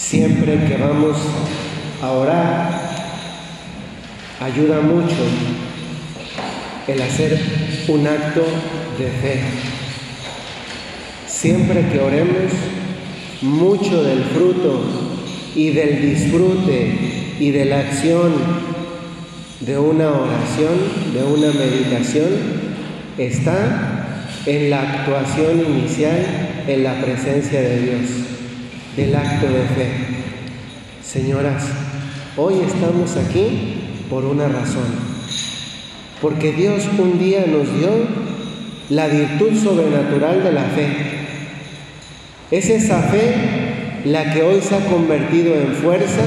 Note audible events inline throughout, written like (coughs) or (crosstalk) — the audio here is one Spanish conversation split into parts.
siempre que vamos a orar, ayuda mucho el hacer un acto de fe. Siempre que oremos, mucho del fruto y del disfrute y de la acción de una oración, de una meditación, está en la actuación inicial, en la presencia de Dios, del acto de fe. Señoras, hoy estamos aquí por una razón porque Dios un día nos dio la virtud sobrenatural de la fe. Es esa fe la que hoy se ha convertido en fuerza,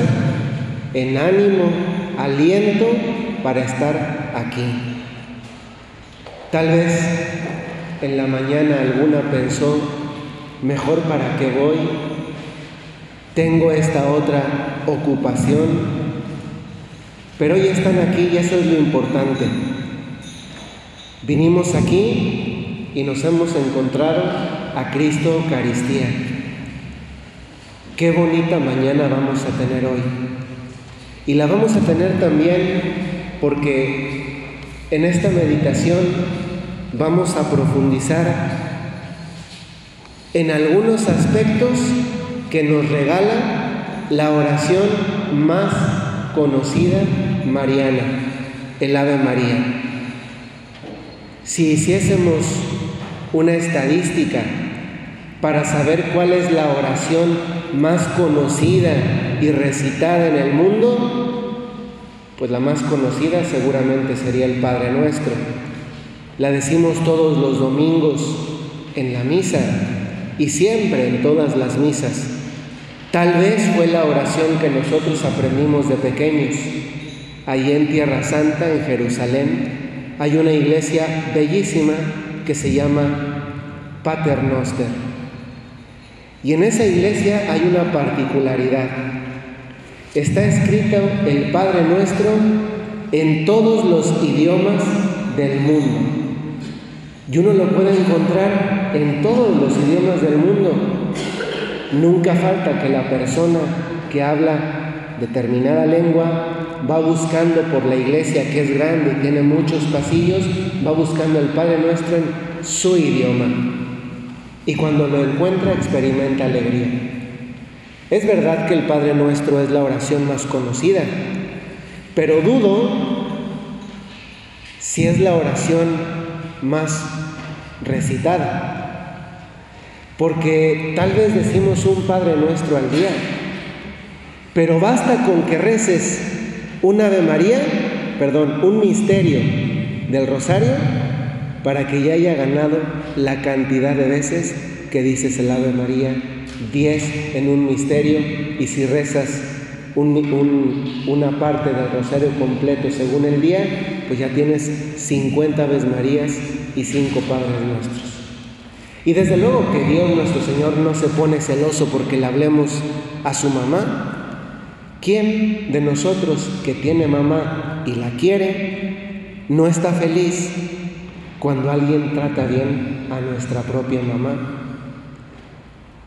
en ánimo, aliento para estar aquí. Tal vez en la mañana alguna pensó, mejor para qué voy, tengo esta otra ocupación, pero hoy están aquí y eso es lo importante. Vinimos aquí y nos hemos encontrado a Cristo Eucaristía. Qué bonita mañana vamos a tener hoy. Y la vamos a tener también porque en esta meditación vamos a profundizar en algunos aspectos que nos regala la oración más conocida mariana, el Ave María. Si hiciésemos una estadística para saber cuál es la oración más conocida y recitada en el mundo, pues la más conocida seguramente sería el Padre Nuestro. La decimos todos los domingos en la misa y siempre en todas las misas. Tal vez fue la oración que nosotros aprendimos de pequeños, allí en Tierra Santa, en Jerusalén, hay una iglesia bellísima que se llama Paternoster. Y en esa iglesia hay una particularidad. Está escrito el Padre Nuestro en todos los idiomas del mundo. Y uno lo puede encontrar en todos los idiomas del mundo. Nunca falta que la persona que habla determinada lengua va buscando por la iglesia que es grande y tiene muchos pasillos, va buscando el Padre Nuestro en su idioma. Y cuando lo encuentra experimenta alegría. Es verdad que el Padre Nuestro es la oración más conocida, pero dudo si es la oración más recitada. Porque tal vez decimos un Padre Nuestro al día, pero basta con que reces un Ave María, perdón, un misterio del rosario para que ya haya ganado la cantidad de veces que dices el Ave María, 10 en un misterio, y si rezas una parte del rosario completo según el día, pues ya tienes 50 Aves Marías y 5 Padres Nuestros. Y desde luego que Dios nuestro Señor no se pone celoso porque le hablemos a su mamá, ¿Quién de nosotros que tiene mamá y la quiere no está feliz cuando alguien trata bien a nuestra propia mamá?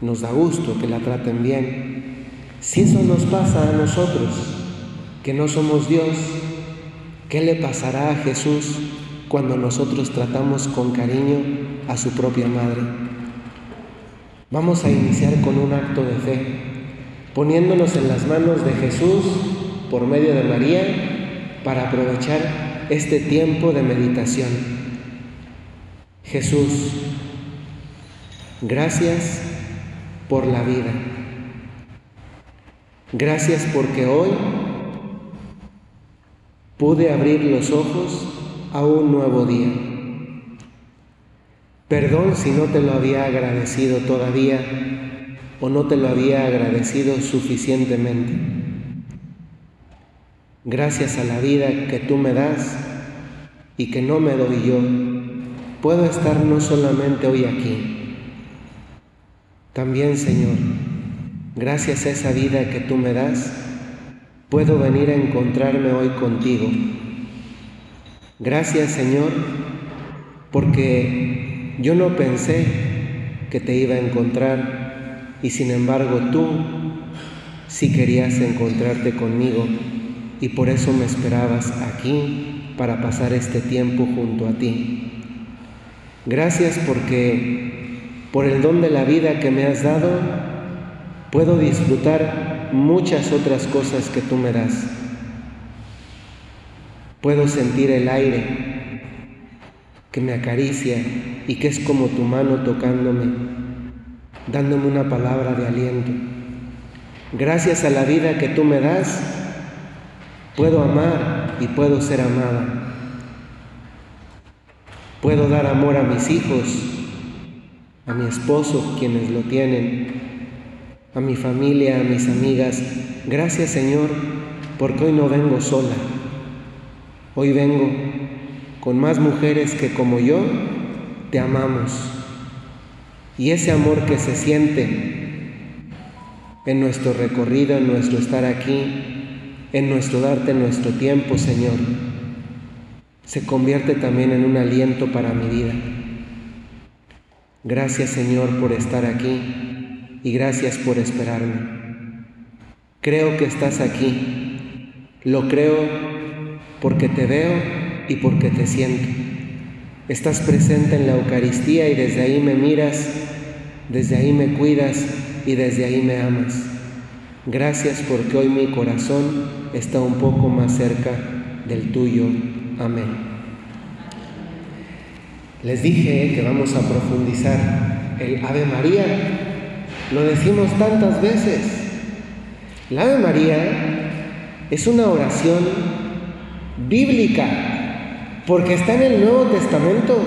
Nos da gusto que la traten bien. Si eso nos pasa a nosotros, que no somos Dios, ¿qué le pasará a Jesús cuando nosotros tratamos con cariño a su propia madre? Vamos a iniciar con un acto de fe poniéndonos en las manos de Jesús por medio de María para aprovechar este tiempo de meditación. Jesús, gracias por la vida. Gracias porque hoy pude abrir los ojos a un nuevo día. Perdón si no te lo había agradecido todavía o no te lo había agradecido suficientemente. Gracias a la vida que tú me das y que no me doy yo, puedo estar no solamente hoy aquí, también Señor, gracias a esa vida que tú me das, puedo venir a encontrarme hoy contigo. Gracias Señor, porque yo no pensé que te iba a encontrar y sin embargo tú si querías encontrarte conmigo y por eso me esperabas aquí para pasar este tiempo junto a ti. Gracias porque por el don de la vida que me has dado, puedo disfrutar muchas otras cosas que tú me das. Puedo sentir el aire que me acaricia y que es como tu mano tocándome, dándome una palabra de aliento. Gracias a la vida que tú me das, puedo amar y puedo ser amada. Puedo dar amor a mis hijos, a mi esposo, quienes lo tienen, a mi familia, a mis amigas. Gracias Señor, porque hoy no vengo sola. Hoy vengo con más mujeres que como yo te amamos. Y ese amor que se siente en nuestro recorrido, en nuestro estar aquí, en nuestro darte nuestro tiempo, Señor, se convierte también en un aliento para mi vida. Gracias Señor por estar aquí y gracias por esperarme. Creo que estás aquí. Lo creo porque te veo y porque te siento. Estás presente en la Eucaristía y desde ahí me miras, desde ahí me cuidas y desde ahí me amas. Gracias porque hoy mi corazón está un poco más cerca del tuyo. Amén. Les dije que vamos a profundizar el Ave María. Lo decimos tantas veces. El Ave María es una oración bíblica porque está en el Nuevo Testamento.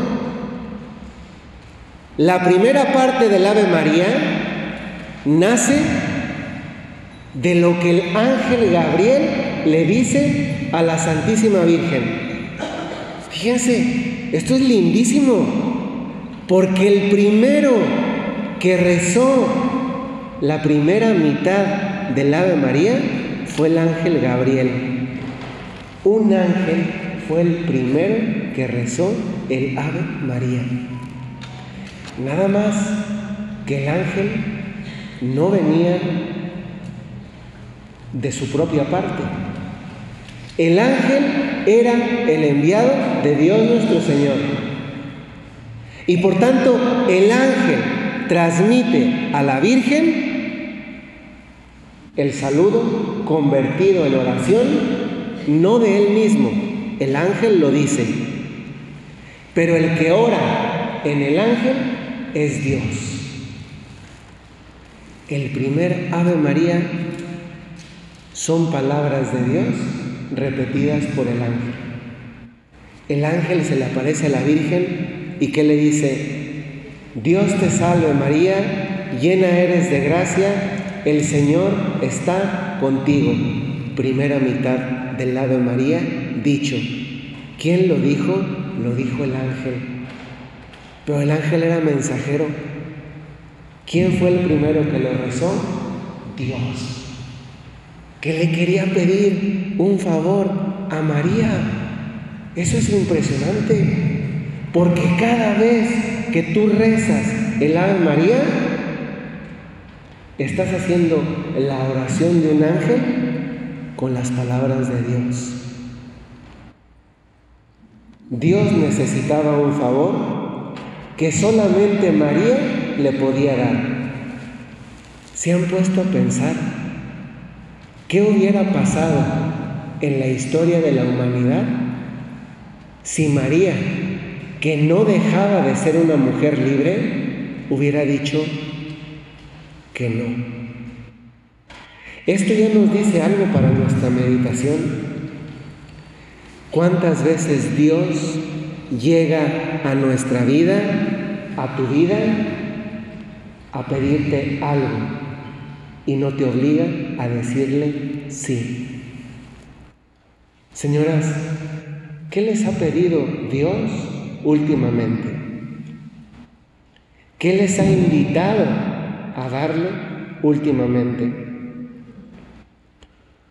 La primera parte del Ave María nace de lo que el ángel Gabriel le dice a la Santísima Virgen. Fíjense, esto es lindísimo, porque el primero que rezó la primera mitad del Ave María fue el ángel Gabriel. Un ángel fue el primero que rezó el Ave María. Nada más que el ángel no venía de su propia parte. El ángel era el enviado de Dios nuestro Señor. Y por tanto, el ángel transmite a la Virgen el saludo convertido en oración, no de él mismo, el ángel lo dice, pero el que ora en el ángel es Dios. El primer Ave María son palabras de Dios repetidas por el ángel. El ángel se le aparece a la Virgen y que le dice, Dios te salve María, llena eres de gracia, el Señor está contigo. Primera mitad del lado de María, dicho. ¿Quién lo dijo? Lo dijo el ángel. Pero el ángel era mensajero. ¿Quién fue el primero que lo rezó? Dios que le quería pedir un favor a María. Eso es impresionante, porque cada vez que tú rezas el Ave María, estás haciendo la oración de un ángel con las palabras de Dios. Dios necesitaba un favor que solamente María le podía dar. ¿Se han puesto a pensar ¿Qué hubiera pasado en la historia de la humanidad si María, que no dejaba de ser una mujer libre, hubiera dicho que no? Esto ya nos dice algo para nuestra meditación. ¿Cuántas veces Dios llega a nuestra vida, a tu vida, a pedirte algo? y no te obliga a decirle sí. Señoras, ¿qué les ha pedido Dios últimamente? ¿Qué les ha invitado a darle últimamente?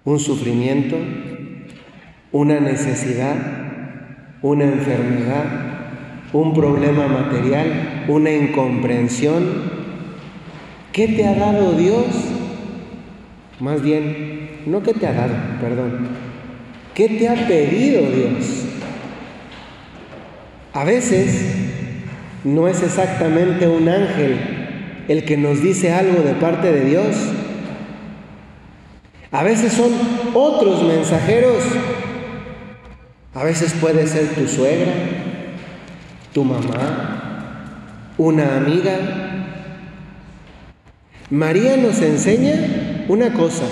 ¿Un sufrimiento? ¿Una necesidad? ¿Una enfermedad? ¿Un problema material? ¿Una incomprensión? ¿Qué te ha dado Dios Más bien, no que te ha dado, perdón. ¿Qué te ha pedido Dios? A veces no es exactamente un ángel el que nos dice algo de parte de Dios. A veces son otros mensajeros. A veces puede ser tu suegra, tu mamá, una amiga. María nos enseña una cosa,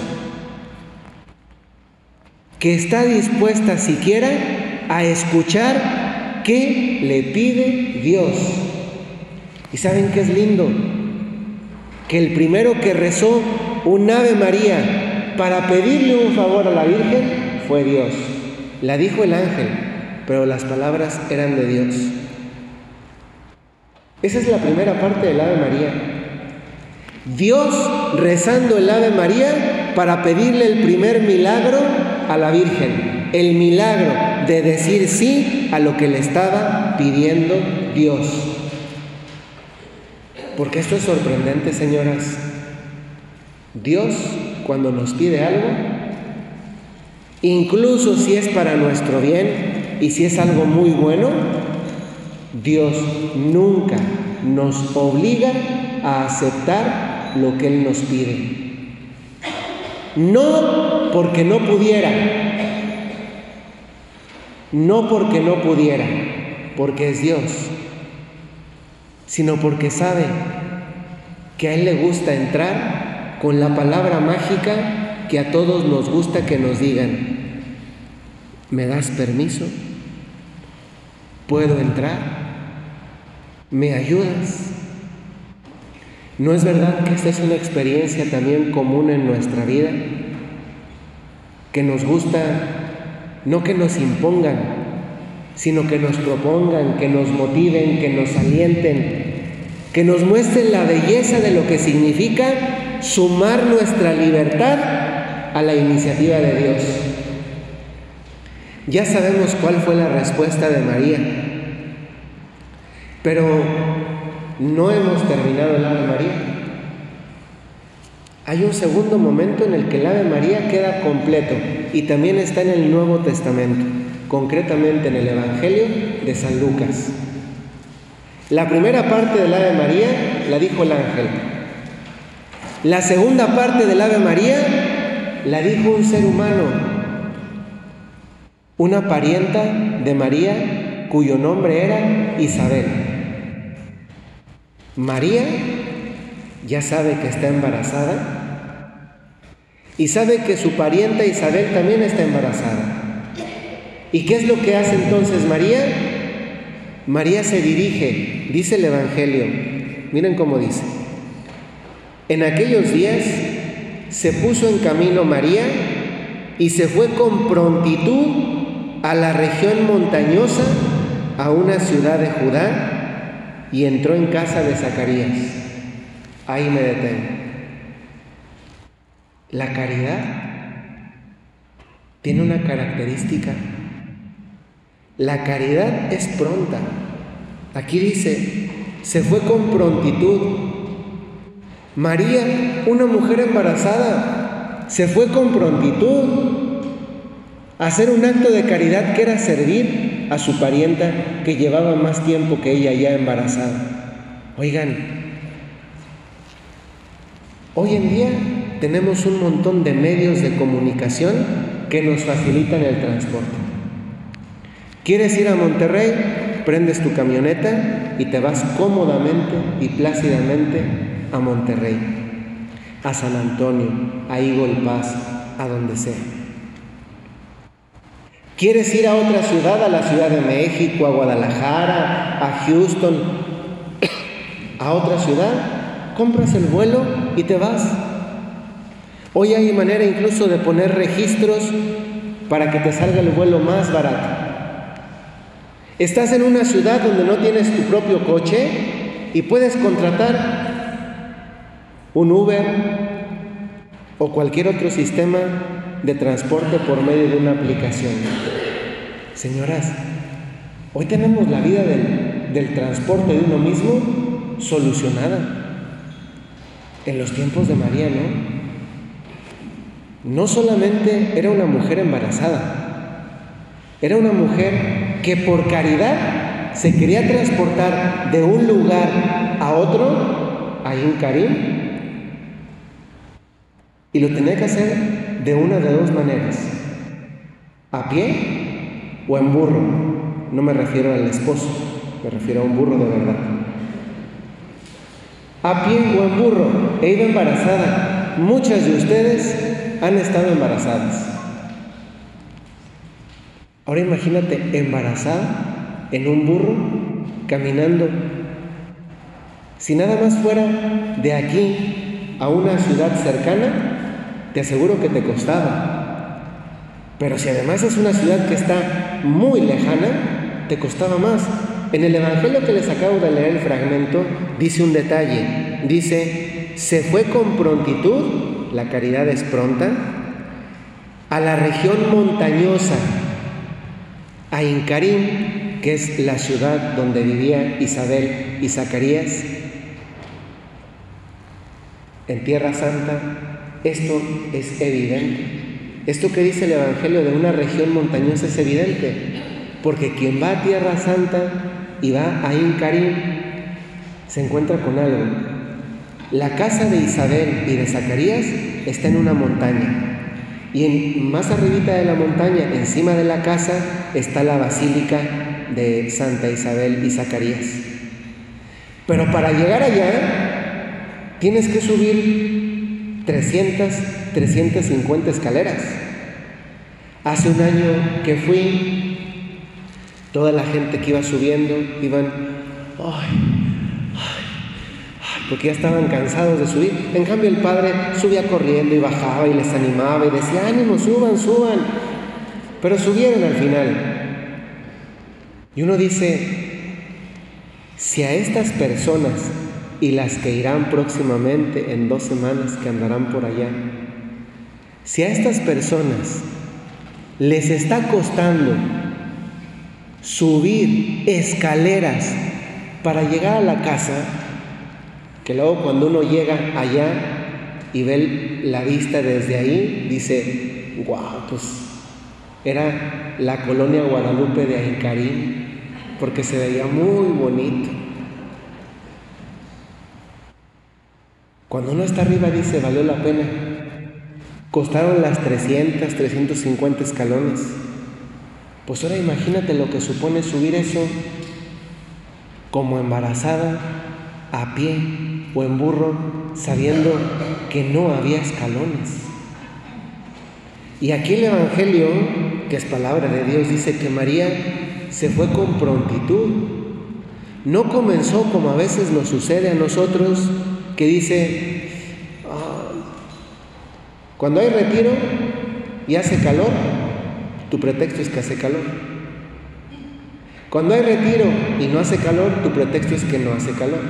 que está dispuesta siquiera a escuchar qué le pide Dios. ¿Y saben qué es lindo? Que el primero que rezó un Ave María para pedirle un favor a la Virgen fue Dios. La dijo el ángel, pero las palabras eran de Dios. Esa es la primera parte del Ave María. Dios rezando el Ave María para pedirle el primer milagro a la Virgen, el milagro de decir sí a lo que le estaba pidiendo Dios. Porque esto es sorprendente, señoras. Dios, cuando nos pide algo, incluso si es para nuestro bien y si es algo muy bueno, Dios nunca nos obliga a aceptar lo que Él nos pide. No porque no pudiera, no porque no pudiera, porque es Dios, sino porque sabe que a Él le gusta entrar con la palabra mágica que a todos nos gusta que nos digan. ¿Me das permiso? ¿Puedo entrar? ¿Me ayudas? ¿No es verdad que esta es una experiencia también común en nuestra vida? Que nos gusta no que nos impongan, sino que nos propongan, que nos motiven, que nos alienten, que nos muestren la belleza de lo que significa sumar nuestra libertad a la iniciativa de Dios. Ya sabemos cuál fue la respuesta de María, pero no hemos terminado el Ave María. Hay un segundo momento en el que el Ave María queda completo y también está en el Nuevo Testamento, concretamente en el Evangelio de San Lucas. La primera parte del Ave María la dijo el ángel. La segunda parte del Ave María la dijo un ser humano, una parienta de María cuyo nombre era Isabel. María ya sabe que está embarazada y sabe que su parienta Isabel también está embarazada. ¿Y qué es lo que hace entonces María? María se dirige, dice el Evangelio, miren cómo dice, en aquellos días se puso en camino María y se fue con prontitud a la región montañosa, a una ciudad de Judá, y entró en casa de Zacarías. Ahí me detengo. La caridad tiene una característica. La caridad es pronta. Aquí dice, se fue con prontitud. María, una mujer embarazada, se fue con prontitud a hacer un acto de caridad que era servir a su parienta que llevaba más tiempo que ella ya embarazada. Oigan, hoy en día tenemos un montón de medios de comunicación que nos facilitan el transporte. ¿Quieres ir a Monterrey? Prendes tu camioneta y te vas cómodamente y plácidamente a Monterrey, a San Antonio, a Eagle Pass, a donde sea. ¿Quieres ir a otra ciudad, a la Ciudad de México, a Guadalajara, a Houston, (coughs) a otra ciudad? Compras el vuelo y te vas. Hoy hay manera incluso de poner registros para que te salga el vuelo más barato. Estás en una ciudad donde no tienes tu propio coche y puedes contratar un Uber o cualquier otro sistema de transporte por medio de una aplicación. Señoras, hoy tenemos la vida del, transporte de uno mismo solucionada. En los tiempos de María, ¿no? no solamente era una mujer embarazada, era una mujer que por caridad se quería transportar de un lugar a otro, a Incarim, y lo tenía que hacer de una de dos maneras, a pie o en burro. No me refiero al esposo, me refiero a un burro de verdad. A pie o en burro, he ido embarazada. Muchas de ustedes han estado embarazadas. Ahora imagínate embarazada en un burro caminando. Si nada más fuera de aquí a una ciudad cercana, te aseguro que te costaba. Pero si además es una ciudad que está muy lejana, te costaba más. En el Evangelio que les acabo de leer el fragmento, dice un detalle. Dice, se fue con prontitud la caridad es pronta, a la región montañosa, a Incarim, que es la ciudad donde vivía Isabel y Zacarías, en Tierra Santa, esto es evidente. Esto que dice el Evangelio de una región montañosa es evidente, porque quien va a Tierra Santa y va a Incarim se encuentra con algo, la casa de Isabel y de Zacarías está en una montaña. Y en, más arribita de la montaña, encima de la casa, está la basílica de Santa Isabel y Zacarías. Pero para llegar allá, tienes que subir 300, 350 escaleras. Hace un año que fui, toda la gente que iba subiendo iban, ¡ay! porque ya estaban cansados de subir. En cambio el padre subía corriendo y bajaba y les animaba y decía, ánimo, suban, suban. Pero subieron al final. Y uno dice, si a estas personas y las que irán próximamente en dos semanas que andarán por allá, si a estas personas les está costando subir escaleras para llegar a la casa, que luego cuando uno llega allá y ve la vista desde ahí, dice, wow, pues era la colonia Guadalupe de Aincarín, porque se veía muy bonito. Cuando uno está arriba dice, valió la pena. Costaron las 300, 350 escalones. Pues ahora imagínate lo que supone subir eso como embarazada a pie o en burro sabiendo que no había escalones. Y aquí el Evangelio, que es palabra de Dios, dice que María se fue con prontitud. No comenzó como a veces nos sucede a nosotros, que dice, cuando hay retiro y hace calor, tu pretexto es que hace calor. Cuando hay retiro y no hace calor, tu pretexto es que no hace calor.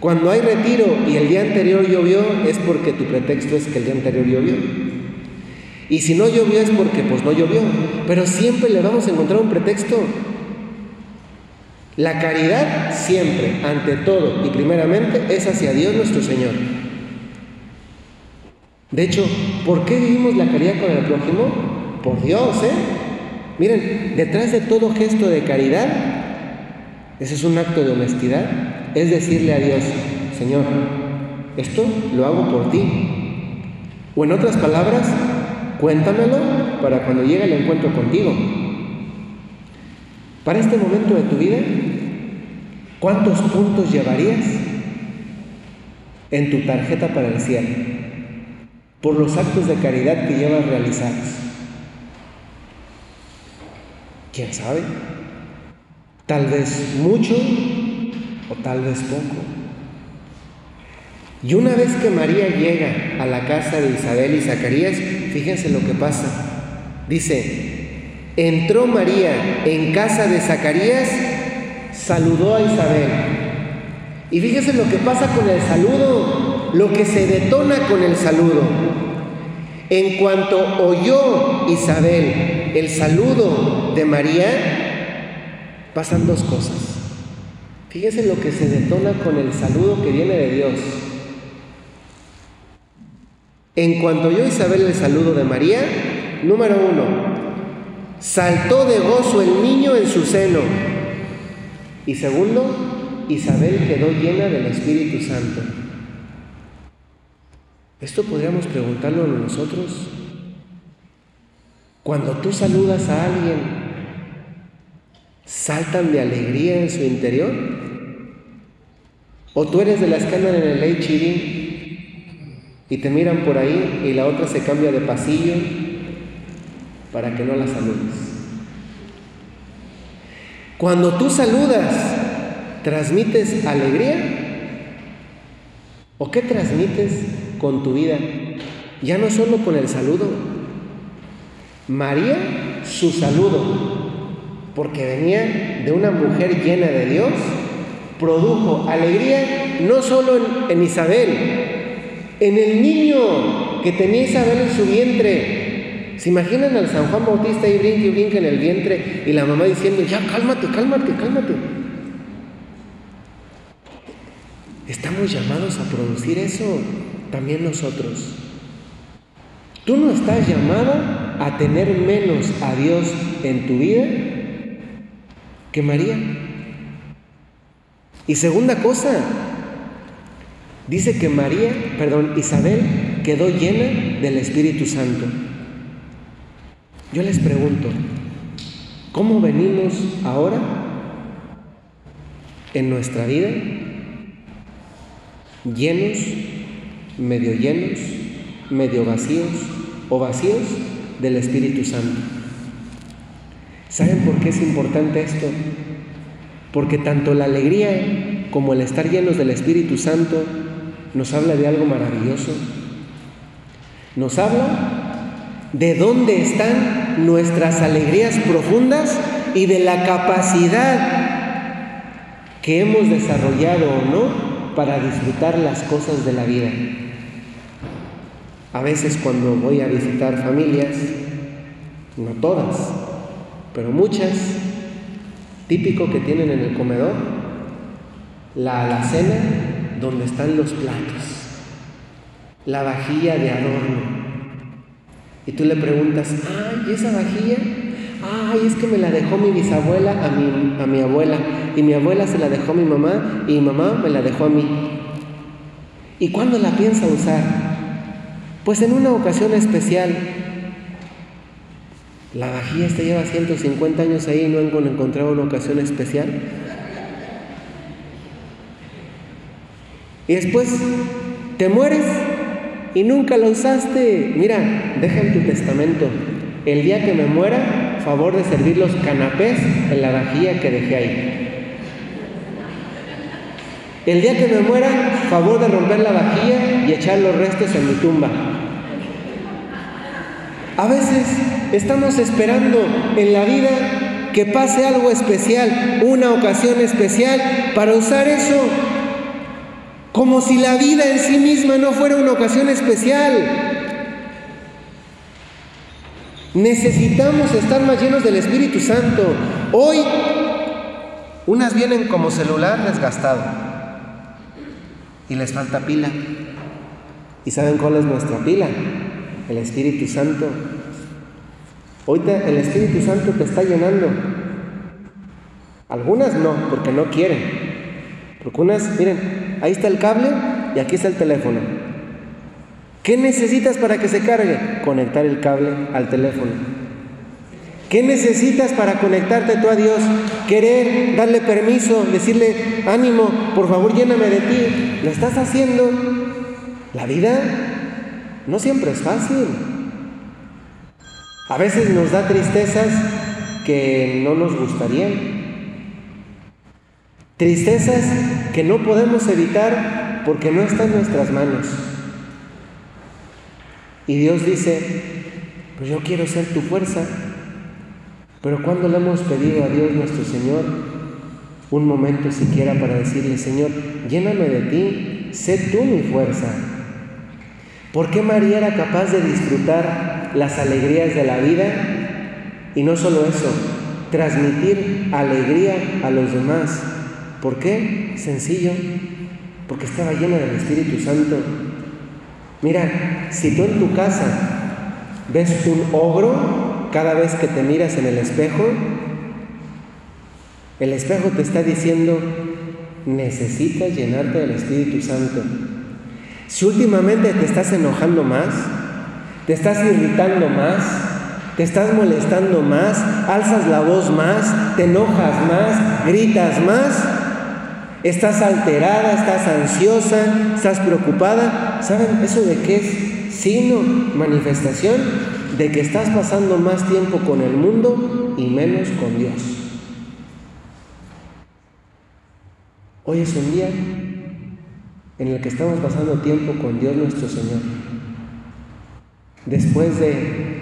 Cuando hay retiro y el día anterior llovió, es porque tu pretexto es que el día anterior llovió. Y si no llovió es porque pues no llovió. Pero siempre le vamos a encontrar un pretexto. La caridad siempre, ante todo y primeramente, es hacia Dios nuestro Señor. De hecho, ¿por qué vivimos la caridad con el prójimo? Por Dios, ¿eh? Miren, detrás de todo gesto de caridad, ese es un acto de honestidad, es decirle a Dios, Señor, esto lo hago por ti. O en otras palabras, cuéntamelo para cuando llegue el encuentro contigo. Para este momento de tu vida, ¿cuántos puntos llevarías en tu tarjeta para el cielo por los actos de caridad que llevas realizados? ¿Quién sabe? Tal vez mucho o tal vez poco. Y una vez que María llega a la casa de Isabel y Zacarías, fíjense lo que pasa. Dice, entró María en casa de Zacarías, saludó a Isabel. Y fíjense lo que pasa con el saludo, lo que se detona con el saludo. En cuanto oyó Isabel el saludo de María, pasan dos cosas. Fíjese lo que se detona con el saludo que viene de Dios. En cuanto yo Isabel el saludo de María, número uno, saltó de gozo el niño en su seno. Y segundo, Isabel quedó llena del Espíritu Santo. Esto podríamos preguntarlo a nosotros. Cuando tú saludas a alguien, ¿saltan de alegría en su interior? ¿O tú eres de las que andan en el HIV y te miran por ahí y la otra se cambia de pasillo para que no la saludes. Cuando tú saludas, ¿transmites alegría? ¿O qué transmites con tu vida? Ya no solo con el saludo. María, su saludo, porque venía de una mujer llena de Dios, produjo alegría no solo en, en Isabel, en el niño que tenía Isabel en su vientre. ¿Se imaginan al San Juan Bautista y brinque y brinque en el vientre y la mamá diciendo, ya cálmate, cálmate, cálmate? Estamos llamados a producir eso también nosotros. Tú no estás llamado a tener menos a Dios en tu vida que María. Y segunda cosa, Dice que María, perdón, Isabel quedó llena del Espíritu Santo. Yo les pregunto, ¿cómo venimos ahora en nuestra vida? ¿Llenos, medio llenos, medio vacíos o vacíos del Espíritu Santo? ¿Saben por qué es importante esto? Porque tanto la alegría como el estar llenos del Espíritu Santo nos habla de algo maravilloso. Nos habla de dónde están nuestras alegrías profundas y de la capacidad que hemos desarrollado o no para disfrutar las cosas de la vida. A veces cuando voy a visitar familias, no todas, pero muchas, típico que tienen en el comedor, la alacena donde están los platos, la vajilla de adorno. Y tú le preguntas, ay, esa vajilla? Ay, es que me la dejó mi bisabuela a mi, a mi abuela, y mi abuela se la dejó a mi mamá, y mi mamá me la dejó a mí. ¿Y cuándo la piensa usar? Pues en una ocasión especial. La vajilla esta lleva 150 años ahí y no han encontrado una ocasión especial. Y después te mueres y nunca la usaste. Mira, deja en tu testamento, el día que me muera, favor de servir los canapés en la vajilla que dejé ahí. El día que me muera, favor de romper la vajilla y echar los restos en mi tumba. A veces estamos esperando en la vida que pase algo especial, una ocasión especial, para usar eso como si la vida en sí misma no fuera una ocasión especial. Necesitamos estar más llenos del Espíritu Santo. Hoy, unas vienen como celular desgastado y les falta pila. ¿Y saben cuál es nuestra pila? El Espíritu Santo. Hoy el Espíritu Santo te está llenando. Algunas no, porque no quieren. Porque unas, miren, ahí está el cable y aquí está el teléfono. ¿Qué necesitas para que se cargue? Conectar el cable al teléfono. ¿Qué necesitas para conectarte tú a Dios? Querer, darle permiso, decirle, ánimo, por favor lléname de ti. ¿Lo estás haciendo? La vida no siempre es fácil. A veces nos da tristezas que no nos gustarían. Tristezas que no podemos evitar porque no están en nuestras manos. Y Dios dice, pues yo quiero ser tu fuerza. Pero cuando le hemos pedido a Dios nuestro Señor un momento siquiera para decirle, Señor, lléname de ti, sé tú mi fuerza. ¿Por qué María era capaz de disfrutar las alegrías de la vida? Y no solo eso, transmitir alegría a los demás. ¿Por qué? Sencillo, porque estaba llena del Espíritu Santo. Mira, si tú en tu casa ves un ogro cada vez que te miras en el espejo, el espejo te está diciendo, necesitas llenarte del Espíritu Santo. Si últimamente te estás enojando más, te estás irritando más, te estás molestando más, alzas la voz más, te enojas más, gritas más, estás alterada, estás ansiosa, estás preocupada, ¿saben eso de qué es? Signo, manifestación de que estás pasando más tiempo con el mundo y menos con Dios. Hoy es un día en el que estamos pasando tiempo con Dios nuestro Señor. Después de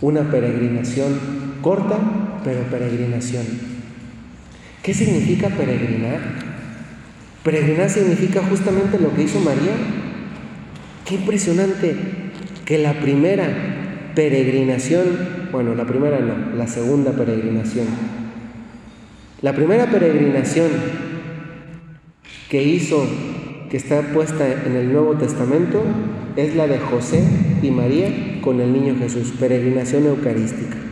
una peregrinación corta, pero peregrinación. ¿Qué significa peregrinar? Peregrinar significa justamente lo que hizo María. Qué impresionante que la primera peregrinación, bueno, la primera no, la segunda peregrinación. La primera peregrinación que hizo, que está puesta en el Nuevo Testamento, es la de José y María con el niño Jesús, peregrinación eucarística.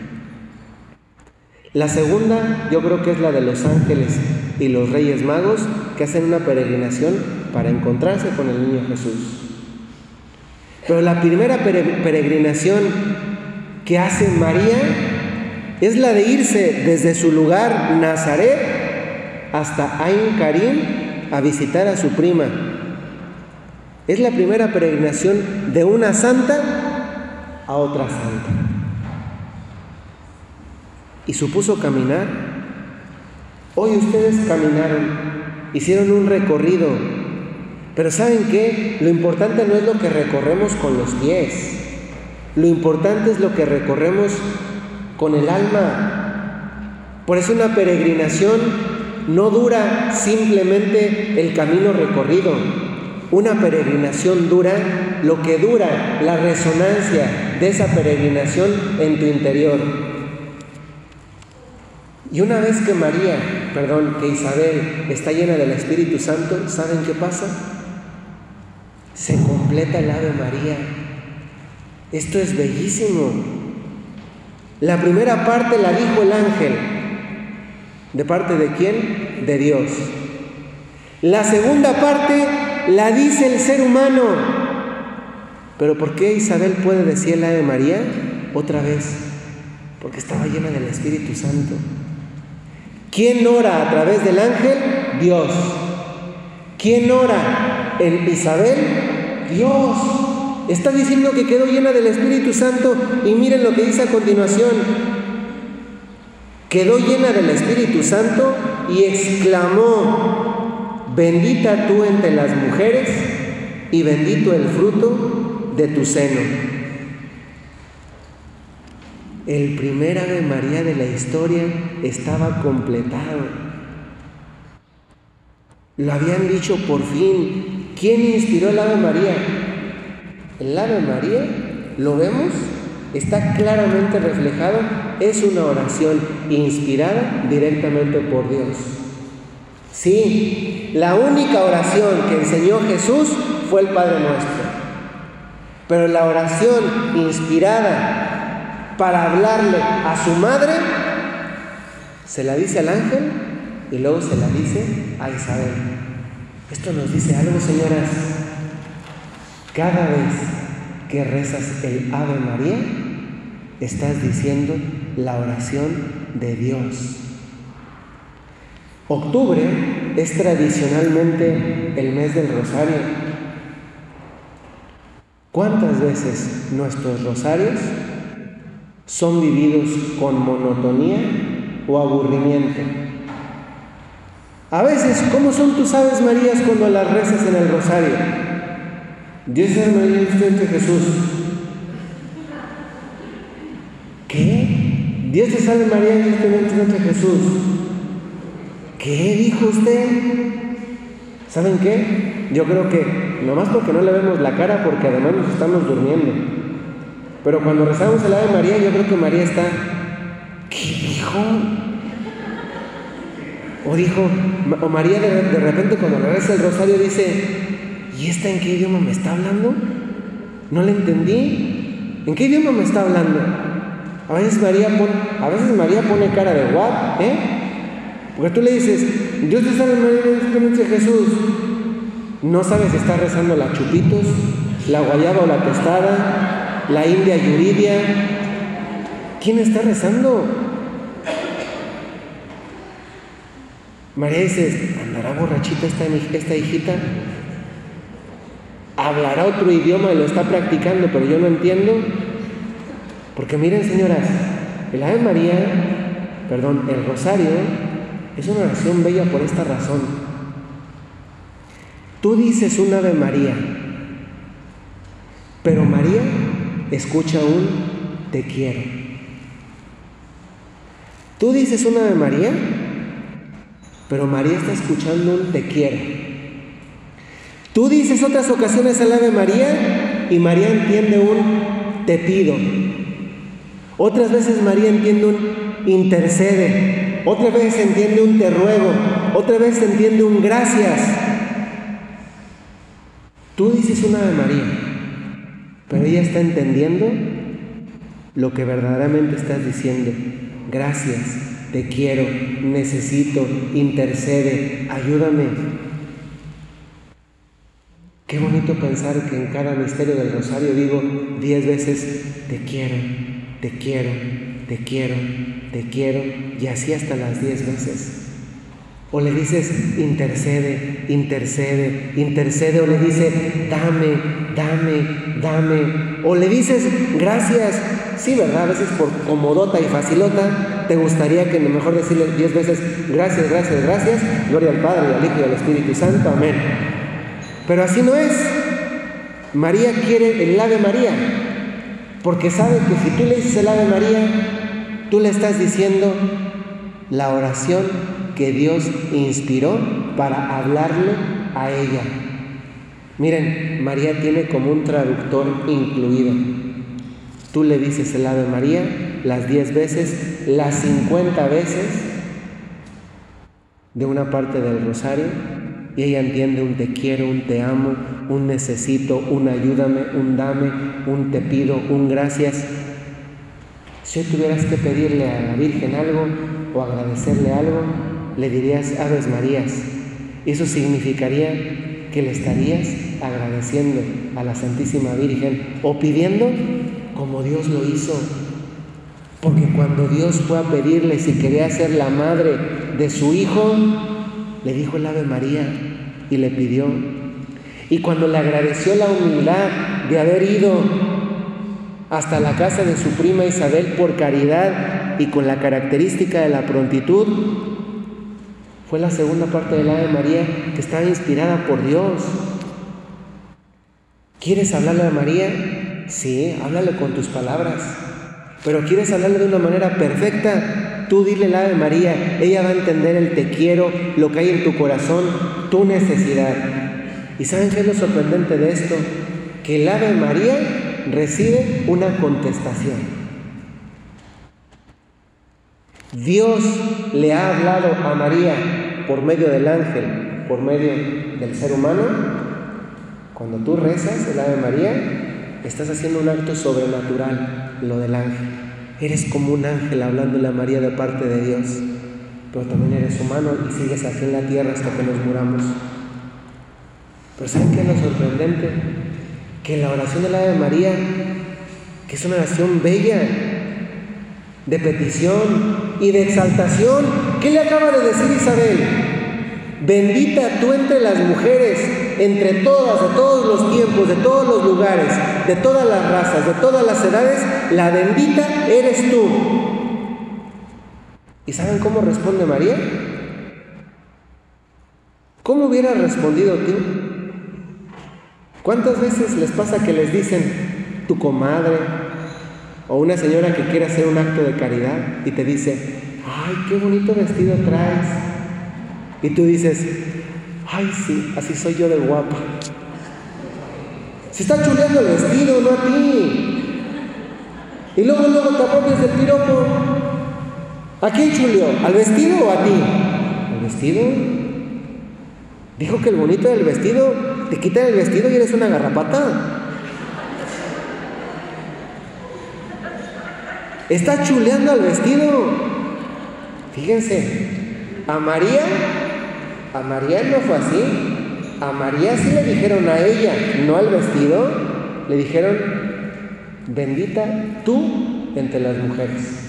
La segunda yo creo que es la de los ángeles y los reyes magos que hacen una peregrinación para encontrarse con el niño Jesús. Pero la primera peregrinación que hace María es la de irse desde su lugar Nazaret hasta Ain Karim a visitar a su prima. Es la primera peregrinación de una santa a otra santa. Y supuso caminar. Hoy ustedes caminaron, hicieron un recorrido. Pero ¿saben qué? Lo importante no es lo que recorremos con los pies. Lo importante es lo que recorremos con el alma. Por eso una peregrinación no dura simplemente el camino recorrido. Una peregrinación dura lo que dura la resonancia de esa peregrinación en tu interior. Y una vez que María, perdón, que Isabel está llena del Espíritu Santo, ¿saben qué pasa? Se completa el Ave María. Esto es bellísimo. La primera parte la dijo el ángel, ¿De parte de quién? De Dios. La segunda parte la dice el ser humano. Pero ¿por qué Isabel puede decir la de María? Otra vez, porque estaba llena del Espíritu Santo. ¿Quién ora a través del ángel? Dios. ¿Quién ora en Isabel? Dios. Está diciendo que quedó llena del Espíritu Santo y miren lo que dice a continuación quedó llena del Espíritu Santo y exclamó, bendita tú entre las mujeres y bendito el fruto de tu seno. El primer Ave María de la historia estaba completado. Lo habían dicho por fin. ¿Quién inspiró el Ave María? El Ave María, ¿lo vemos? está claramente reflejado, es una oración inspirada directamente por Dios. Sí, la única oración que enseñó Jesús fue el Padre Nuestro. Pero la oración inspirada para hablarle a su madre, se la dice al ángel y luego se la dice a Isabel. Esto nos dice algo, señoras. Cada vez que rezas el Ave María, estás diciendo la oración de Dios. Octubre es tradicionalmente el mes del rosario. ¿Cuántas veces nuestros rosarios son vividos con monotonía o aburrimiento? A veces, ¿cómo son tus aves Marías cuando las rezas en el rosario? Dios es María usted Jesús. ¿Qué? Dios te salve María usted Jesús. ¿Qué dijo usted? ¿Saben qué? Yo creo que, nomás porque no le vemos la cara, porque además nos estamos durmiendo. Pero cuando rezamos el Ave María, yo creo que María está, ¿qué dijo? O dijo, o María de, repente cuando reza el rosario dice, ¿y esta en qué idioma me está hablando? No le entendí. ¿En qué idioma me está hablando? A veces María a veces María pone cara de what, ¿eh? Porque tú le dices, Dios te salve María, Jesús. No sabes si está rezando la chupitos, la guayaba o la tostada, la india yuridia. ¿Quién está rezando? María dice, ¿andará borrachita esta, esta hijita? ¿Hablará otro idioma y lo está practicando, pero yo no entiendo? Porque miren, señoras, el Ave María, perdón, el Rosario, es una oración bella por esta razón. Tú dices un Ave María, pero María escucha un te quiero. Tú dices un Ave María, pero María está escuchando un te quiero. Tú dices otras ocasiones al Ave María y María entiende un te pido. Otras veces María entiende un intercede. Otra vez entiende un te ruego. Otra vez entiende un gracias. Tú dices una de María, pero ella está entendiendo lo que verdaderamente estás diciendo. Gracias, te quiero, necesito, intercede, ayúdame. Qué bonito pensar que en cada misterio del rosario digo diez veces, te quiero, te quiero, te quiero, te quiero, y así hasta las diez veces. O le dices, intercede, intercede, intercede, o le dice, dame, dame, dame. O le dices, gracias. Sí, ¿verdad? A veces por comodota y facilota, te gustaría que mejor decirle diez veces, gracias, gracias, gracias. Gloria al Padre, al Hijo y al Espíritu Santo. Amén. Pero así no es. María quiere el Ave María. Porque sabe que si tú le dices el Ave María, tú le estás diciendo la oración que Dios inspiró para hablarle a ella. Miren, María tiene como un traductor incluido. Tú le dices el Ave María las 10 veces, las 50 veces de una parte del rosario y ella entiende un te quiero, un te amo, un necesito, un ayúdame, un dame, un te pido, un gracias. Si tuvieras que pedirle a la Virgen algo o agradecerle algo, le dirías Aves Marías. Eso significaría que le estarías agradeciendo a la Santísima Virgen o pidiendo como Dios lo hizo. Porque cuando Dios fue a pedirle si quería ser la madre de su hijo, le dijo el Ave María y le pidió. Y cuando le agradeció la humildad de haber ido hasta la casa de su prima Isabel por caridad y con la característica de la prontitud, fue la segunda parte del Ave María que estaba inspirada por Dios. ¿Quieres hablarle a María? Sí, háblale con tus palabras. Pero quieres hablarle de una manera perfecta, tú dile el Ave María, ella va a entender el te quiero, lo que hay en tu corazón, tu necesidad. ¿Y saben qué es lo sorprendente de esto? Que el Ave María recibe una contestación. Dios le ha hablado a María por medio del ángel, por medio del ser humano. Cuando tú rezas el Ave María, estás haciendo un acto sobrenatural, lo del ángel. Eres como un ángel hablándole a María de parte de Dios, pero también eres humano y sigues aquí en la tierra hasta que nos muramos. Pero ¿saben qué es lo sorprendente? Que la oración de la Ave María, que es una oración bella, de petición y de exaltación, ¿qué le acaba de decir Isabel? Bendita tú entre las mujeres, entre todas, de todos los tiempos, de todos los lugares, de todas las razas, de todas las edades, la bendita eres tú. ¿Y saben cómo responde María? ¿Cómo hubiera respondido tú? ¿Cuántas veces les pasa que les dicen tu comadre o una señora que quiere hacer un acto de caridad y te dice, ay, qué bonito vestido traes? Y tú dices, ay, sí, así soy yo de guapa. Se está chuleando el vestido, no a ti. Y luego, luego te apropias del piropo. ¿A quién chuleó? ¿Al vestido o a ti? ¿Al vestido? Dijo que el bonito del vestido, te quitan el vestido y eres una garrapata. Está chuleando al vestido. Fíjense, a María, a María no fue así. A María sí le dijeron a ella, no al vestido, le dijeron, bendita tú entre las mujeres.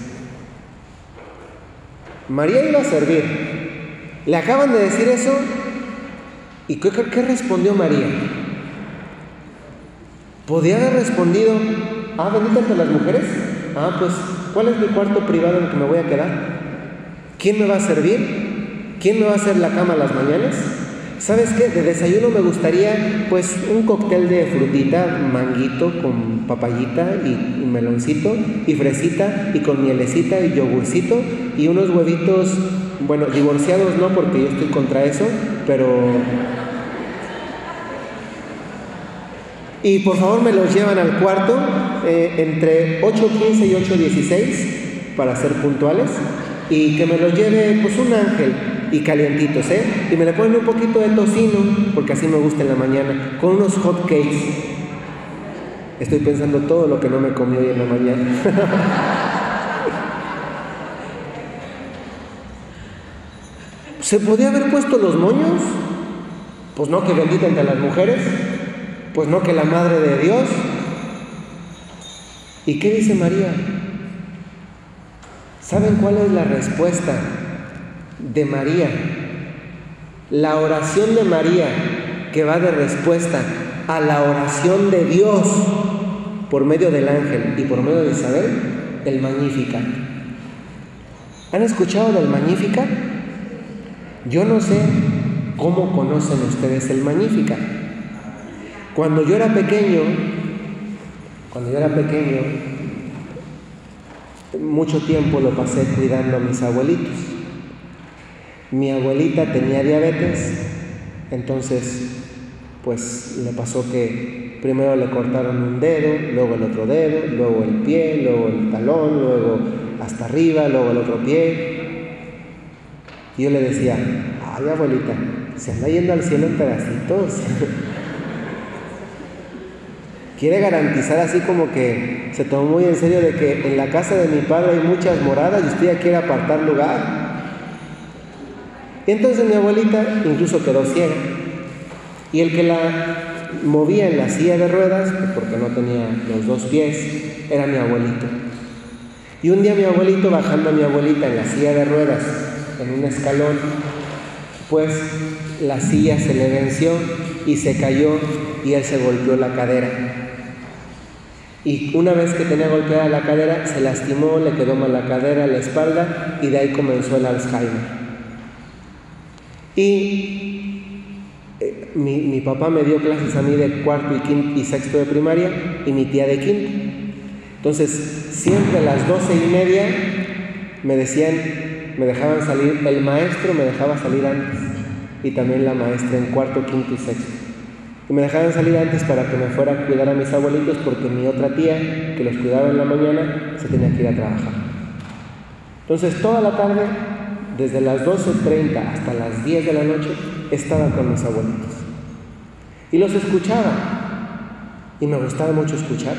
María iba a servir. Le acaban de decir eso. ¿Y qué, qué respondió María? Podía haber respondido, ah, bendita entre las mujeres. Ah, pues, ¿cuál es mi cuarto privado en el que me voy a quedar? ¿Quién me va a servir? ¿Quién me va a hacer la cama las mañanas? ¿Sabes qué? De desayuno me gustaría pues un cóctel de frutita, manguito con papayita y, meloncito y fresita y con mielecita y yogurcito y unos huevitos, bueno, divorciados no porque yo estoy contra eso, pero... Y por favor me los llevan al cuarto eh, entre 8.15 y 8.16 para ser puntuales y que me los lleve pues un ángel y calientitos, ¿eh? Y me le ponen un poquito de tocino, porque así me gusta en la mañana, con unos hot cakes. Estoy pensando todo lo que no me comí hoy en la mañana. (laughs) ¿Se podía haber puesto los moños? Pues no que bendita entre las mujeres, pues no que la madre de Dios. ¿Y qué dice María? ¿Saben cuál es la respuesta de María? La oración de María que va de respuesta a la oración de Dios por medio del ángel y por medio de Isabel, el Magnífica. ¿Han escuchado del Magnífica? Yo no sé cómo conocen ustedes el Magnífica. Cuando yo era pequeño, cuando yo era pequeño, mucho tiempo lo pasé cuidando a mis abuelitos. Mi abuelita tenía diabetes, entonces pues le pasó que primero le cortaron un dedo, luego el otro dedo, luego el pie, luego el talón, luego hasta arriba, luego el otro pie. Y yo le decía, ay abuelita, se anda yendo al cielo en pedacitos. (laughs) quiere garantizar así como que se tomó muy en serio de que en la casa de mi padre hay muchas moradas y usted ya quiere apartar lugar. Y entonces mi abuelita incluso quedó ciega. Y el que la movía en la silla de ruedas, porque no tenía los dos pies, era mi abuelito. Y un día mi abuelito bajando a mi abuelita en la silla de ruedas, en un escalón, pues la silla se le venció y se cayó y él se golpeó la cadera. Y una vez que tenía golpeada la cadera, se lastimó, le quedó mal la cadera, la espalda, y de ahí comenzó el Alzheimer. Y eh, mi, papá me dio clases a mí de cuarto y, quinto, y sexto de primaria, y mi tía de quinto. Entonces, siempre a las doce y media me decían, me dejaban salir, el maestro me dejaba salir antes, y también la maestra en cuarto, quinto y sexto. Y me dejaban salir antes para que me fuera a cuidar a mis abuelitos porque mi otra tía, que los cuidaba en la mañana, se tenía que ir a trabajar. Entonces toda la tarde, desde las 12.30 hasta las 10 de la noche, estaba con mis abuelitos. Y los escuchaba. Y me gustaba mucho escuchar.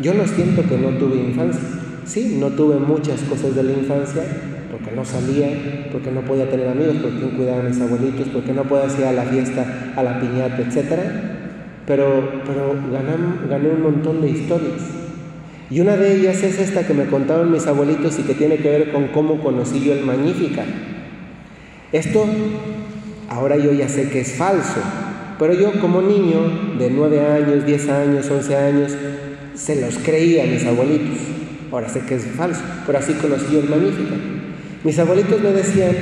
Yo no siento que no tuve infancia. Sí, no tuve muchas cosas de la infancia, porque no salía, porque no podía tener amigos, porque cuidaba a mis abuelitos, porque no podía ir a la fiesta, a la piñata, etc. Pero, pero gané, un montón de historias. Y una de ellas es esta que me contaban mis abuelitos y que tiene que ver con cómo conocí yo el Magnífica. Esto ahora yo ya sé que es falso, pero yo como niño de 9 años, 10 años, 11 años, se los creía a mis abuelitos. Ahora sé que es falso, pero así conocí yo el Magnífica. Mis abuelitos me decían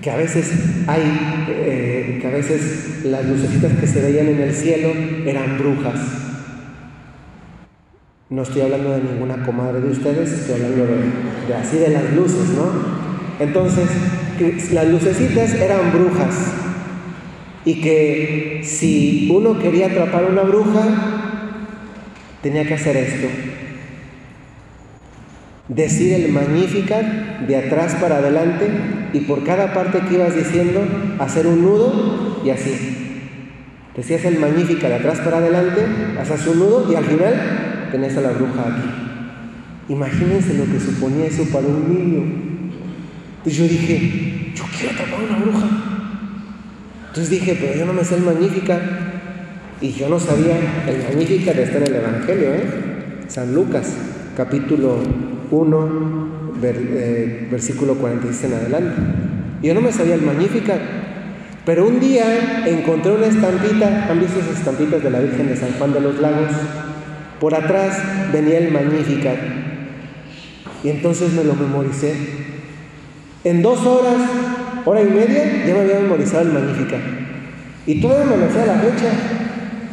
que a veces hay, eh, que a veces las lucecitas que se veían en el cielo eran brujas. No estoy hablando de ninguna comadre de ustedes, estoy hablando de, así de las luces, ¿no? Entonces, las lucecitas eran brujas y que si uno quería atrapar una bruja, tenía que hacer esto decir el Magnificat de atrás para adelante y por cada parte que ibas diciendo hacer un nudo y así. Decías el Magnificat de atrás para adelante, haces un nudo y al final tenías a la bruja aquí. Imagínense lo que suponía eso para un niño. Entonces yo dije, yo quiero atrapar una bruja. Entonces dije, pero yo no me sé el Magnífica. Y yo no sabía, el Magnífica de estar en el Evangelio, ¿eh? San Lucas, capítulo 1, eh, versículo 46 en adelante. Yo no me sabía el Magnífica. Pero un día encontré una estampita, ¿han visto esas estampitas de la Virgen de San Juan de los Lagos? Por atrás venía el Magnífica. Y entonces me lo memoricé. En dos horas, hora y media, ya me había memorizado el Magnífica. Y todavía me lo sé la fecha.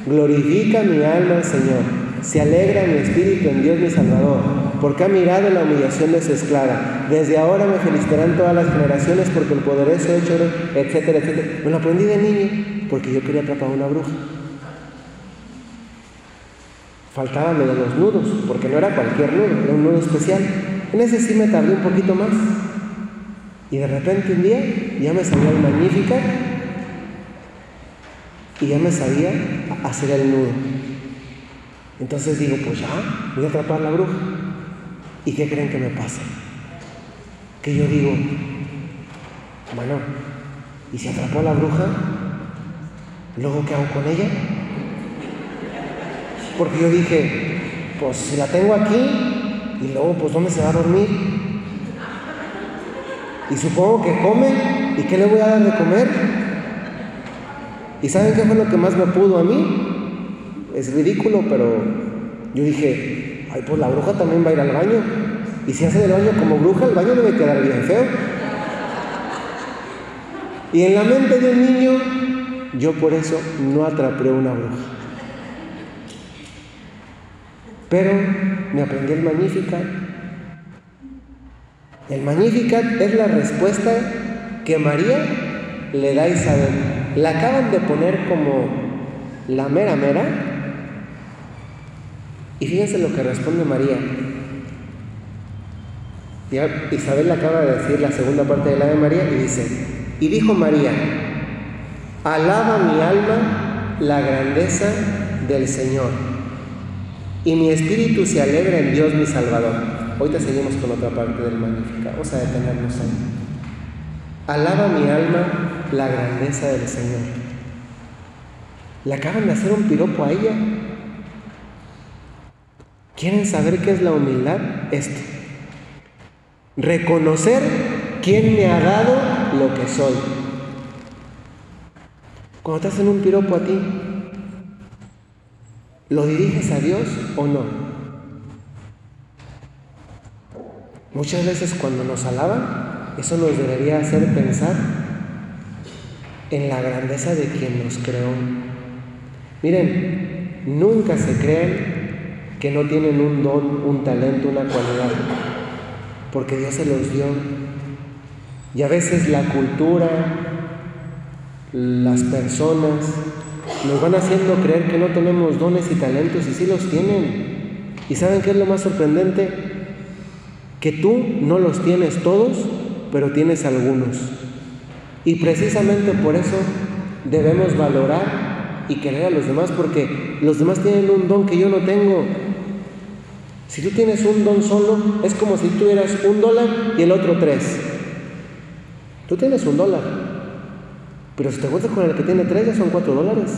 Glorifica mi alma al Señor. Se alegra mi espíritu en Dios mi Salvador, porque ha mirado la humillación de su esclava. Desde ahora me felicitarán todas las generaciones, porque el poderoso hecho, etcétera, etcétera. Me lo aprendí de niño, porque yo quería atrapar a una bruja. Faltaban de los nudos, porque no era cualquier nudo, era un nudo especial. En ese sí me tardé un poquito más. Y de repente un día ya me el Magnífica y ya me sabía hacer el nudo. Entonces digo, pues ya, voy a atrapar la bruja. ¿Y qué creen que me pasa? Que yo digo, bueno, ¿y si atrapó a la bruja? ¿Luego qué hago con ella? Porque yo dije, pues si la tengo aquí y luego pues ¿dónde se va a dormir? Y supongo que come, ¿y qué le voy a dar de comer? ¿Y saben qué fue lo que más me pudo a mí? Es ridículo, pero yo dije, ay, pues la bruja también va a ir al baño. Y si hace el baño como bruja, el baño debe quedar bien feo. Y en la mente de un niño, yo por eso no atrapé una bruja. Pero me aprendí el Magnificat. El Magnificat es la respuesta que María le da a Isabel. La acaban de poner como la mera mera. Y fíjense lo que responde María. Isabel acaba de decir la segunda parte de la de María y dice, y dijo María, alaba mi alma la grandeza del Señor y mi espíritu se alegra en Dios mi Salvador. Ahorita seguimos con otra parte del Magnífica. Vamos a detenernos ahí. Alaba mi alma la grandeza del Señor. Le acaban de hacer un piropo a ella. ¿Quieren saber qué es la humildad? Esto. Reconocer quién me ha dado lo que soy. Cuando te hacen un piropo a ti, ¿Lo diriges a Dios o no? Muchas veces cuando nos alaban, eso nos debería hacer pensar en la grandeza de quien nos creó. Miren, nunca se creen que no tienen un don, un talento, una cualidad, porque Dios se los dio. Y a veces la cultura, las personas, nos van haciendo creer que no tenemos dones y talentos y sí los tienen. ¿Y saben qué es lo más sorprendente? Que tú no los tienes todos, pero tienes algunos. Y precisamente por eso debemos valorar y querer a los demás, porque los demás tienen un don que yo no tengo. Si tú tienes un don solo, es como si tuvieras un dólar y el otro tres. Tú tienes un dólar, pero si te juntas con el que tiene tres, ya son cuatro dólares.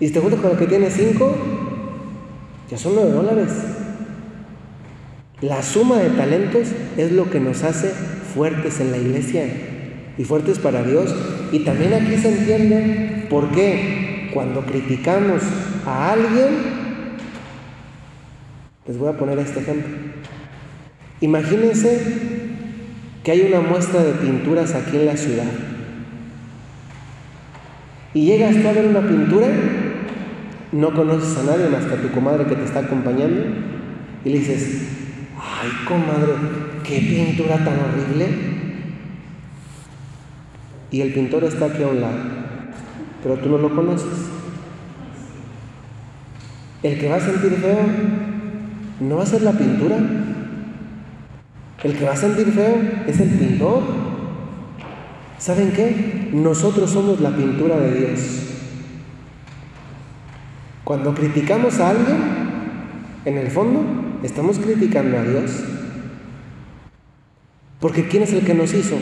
Y si te juntas con el que tiene cinco, ya son nueve dólares. La suma de talentos es lo que nos hace fuertes en la iglesia y fuertes para Dios. Y también aquí se entiende por qué cuando criticamos a alguien, les voy a poner este ejemplo. Imagínense que hay una muestra de pinturas aquí en la ciudad y llegas tú a ver una pintura, no conoces a nadie más que a tu comadre que te está acompañando, y le dices, ay comadre, qué pintura tan horrible. Y el pintor está aquí a un lado, pero tú no lo conoces. El que va a sentir feo no va a ser la pintura. El que va a sentir feo es el pintor. ¿Saben qué? Nosotros somos la pintura de Dios. Cuando criticamos a alguien, en el fondo, estamos criticando a Dios. Porque ¿quién es el que nos hizo?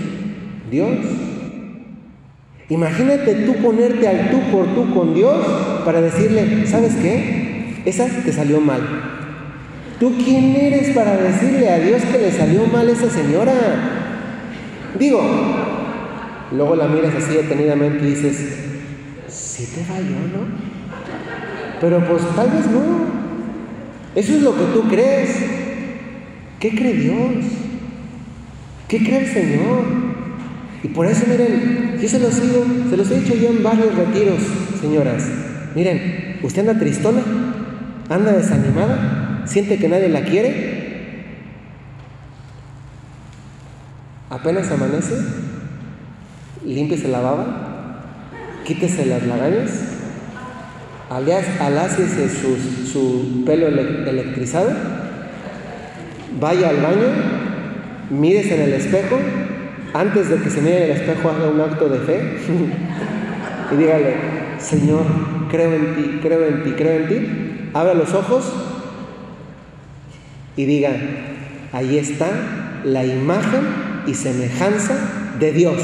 Dios. Imagínate tú ponerte al tú por tú con Dios para decirle, ¿sabes qué? Esa te salió mal. ¿Tú quién eres para decirle a Dios que le salió mal esa señora? Digo, luego la miras así detenidamente y dices, sí te falló, ¿no? Pero pues tal vez no. Eso es lo que tú crees. ¿Qué cree Dios? ¿Qué cree el Señor? Y por eso, miren, yo se los digo, se los he dicho yo en varios retiros, señoras. Miren, usted anda tristona, anda desanimada, siente que nadie la quiere. Apenas amanece, límpiese la baba, quítese las lagañas, aláciese su, su pelo electrizado, vaya al baño mírese en el espejo, antes de que se mire en el espejo haga un acto de fe (laughs) y dígale, Señor, creo en ti, creo en ti, creo en ti. Abra los ojos y diga, ahí está la imagen y semejanza de Dios.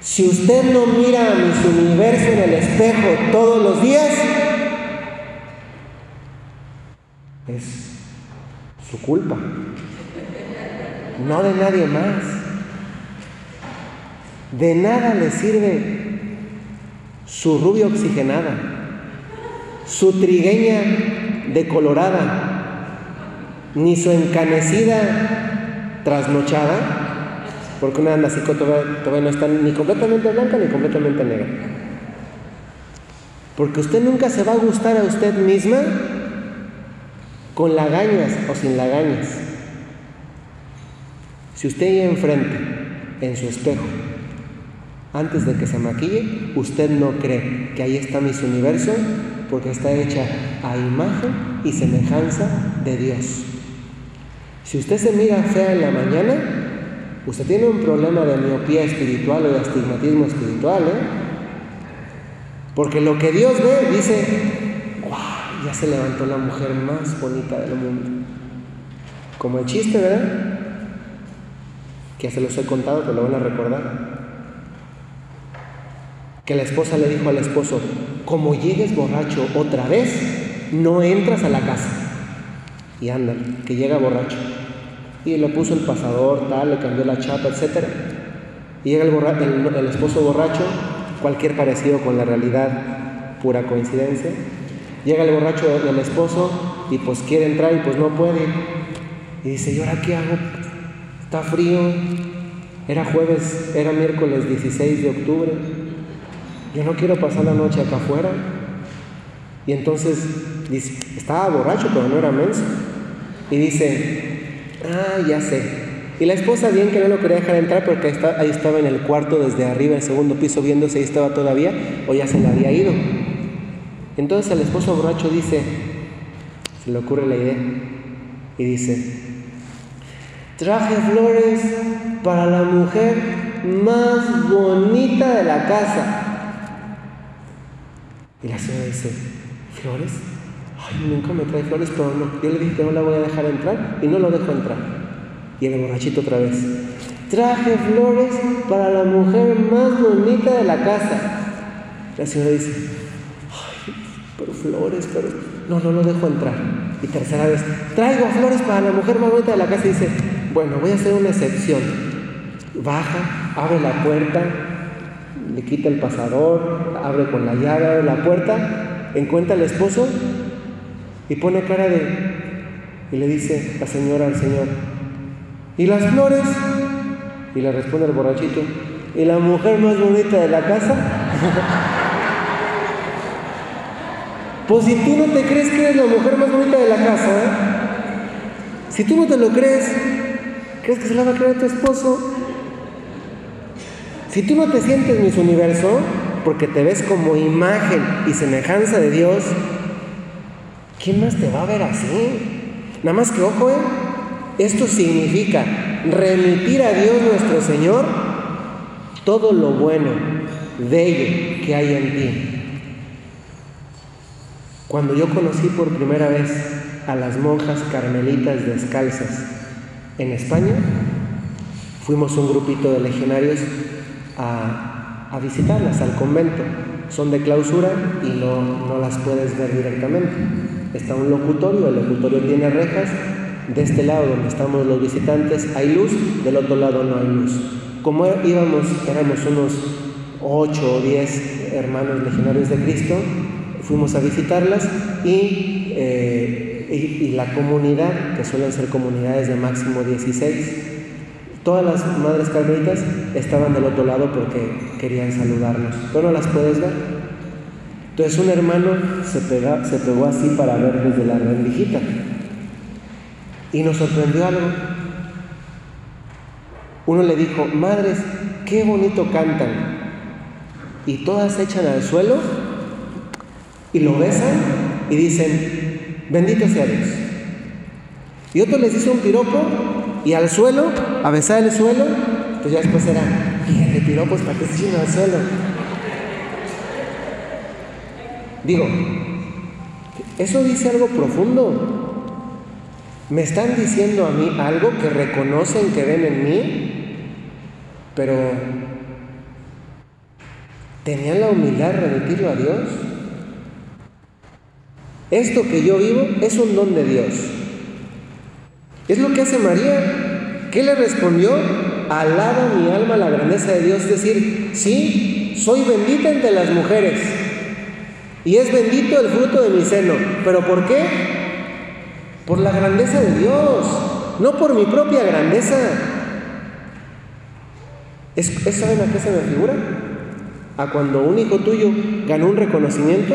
Si usted no mira a mi universo en el espejo todos los días, es su culpa no de nadie más. De nada le sirve su rubia oxigenada, su trigueña decolorada, ni su encanecida trasnochada, porque una anda todavía, todavía no está ni completamente blanca ni completamente negra. Porque usted nunca se va a gustar a usted misma con lagañas o sin lagañas. Si usted ahí enfrente, en su espejo, antes de que se maquille, usted no cree que ahí está mi universo porque está hecha a imagen y semejanza de Dios. Si usted se mira fea en la mañana, usted tiene un problema de miopía espiritual o de astigmatismo espiritual, ¿eh? Porque lo que Dios ve dice, ¡Wow! Ya se levantó la mujer más bonita del mundo. Como el chiste, ¿verdad? que ya se los he contado, pero lo van a recordar. Que la esposa le dijo al esposo, como llegues borracho otra vez, no entras a la casa. Y anda, que llega borracho. Y le puso el pasador, tal, le cambió la chapa, etc. Y llega el, el esposo borracho, cualquier parecido con la realidad, pura coincidencia. Llega el borracho del esposo y pues quiere entrar y pues no puede. Y dice, ¿y ahora qué hago? Está frío. Era jueves, era miércoles 16 de octubre. Yo no quiero pasar la noche acá afuera. Y entonces dice, estaba borracho, pero no era menso. Y dice, ah, ya sé. Y la esposa bien que no lo quería dejar entrar porque ahí estaba en el cuarto desde arriba, el segundo piso, viendo si ahí estaba todavía o ya se le había ido. Entonces el esposo borracho dice, se le ocurre la idea, y dice, Traje flores para la mujer más bonita de la casa. Y la señora dice, ¿flores? Ay, nunca me trae flores, pero no. Yo le dije que no la voy a dejar entrar y no lo dejo entrar. Y el borrachito otra vez. Traje flores para la mujer más bonita de la casa. La señora dice, ay, pero flores, pero no, no lo dejo entrar. Y tercera vez, traigo flores para la mujer más bonita de la casa y dice, bueno, voy a hacer una excepción. Baja, abre la puerta, le quita el pasador, abre con la llave, abre la puerta, encuentra al esposo y pone cara de... Y le dice la señora al señor, ¿y las flores? Y le responde el borrachito, ¿y la mujer más bonita de la casa? (laughs) pues si tú no te crees que eres la mujer más bonita de la casa, ¿eh? si tú no te lo crees, ¿Crees que se la va a creer tu esposo? Si tú no te sientes mis universo, porque te ves como imagen y semejanza de Dios, ¿quién más te va a ver así? Nada más que ojo, ¿eh? Esto significa remitir a Dios nuestro Señor todo lo bueno, bello que hay en ti. Cuando yo conocí por primera vez a las monjas carmelitas descalzas en España. Fuimos un grupito de legionarios a, a visitarlas al convento. Son de clausura y no, no las puedes ver directamente. Está un locutorio, el locutorio tiene rejas. De este lado donde estamos los visitantes hay luz, del otro lado no hay luz. Como íbamos, éramos unos 8 o 10 hermanos legionarios de Cristo, fuimos a visitarlas eh, y, y, la comunidad, que suelen ser comunidades de máximo 16, todas las madres carmelitas estaban del otro lado porque querían saludarnos, pero no las puedes ver. Entonces un hermano se, pegó así para ver desde la rendijita y nos sorprendió algo. Uno le dijo, madres, qué bonito cantan y todas se echan al suelo y lo besan y dicen, bendito sea Dios. Y otro les dice un piropo y al suelo, a besar el suelo, pues ya después era, fíjate, piropos para que se echen al suelo. Digo, eso dice algo profundo. Me están diciendo a mí algo que reconocen que ven en mí, pero ¿Tenían la humildad de remitirlo a Dios? Esto que yo vivo es un don de Dios. Es lo que hace María. ¿Qué le respondió? Alaba mi alma la grandeza de Dios. Es decir, sí, soy bendita entre las mujeres. Y es bendito el fruto de mi seno. ¿Pero por qué? Por la grandeza de Dios, no por mi propia grandeza. ¿Es, ¿Saben a qué se me figura? a cuando un hijo tuyo ganó un reconocimiento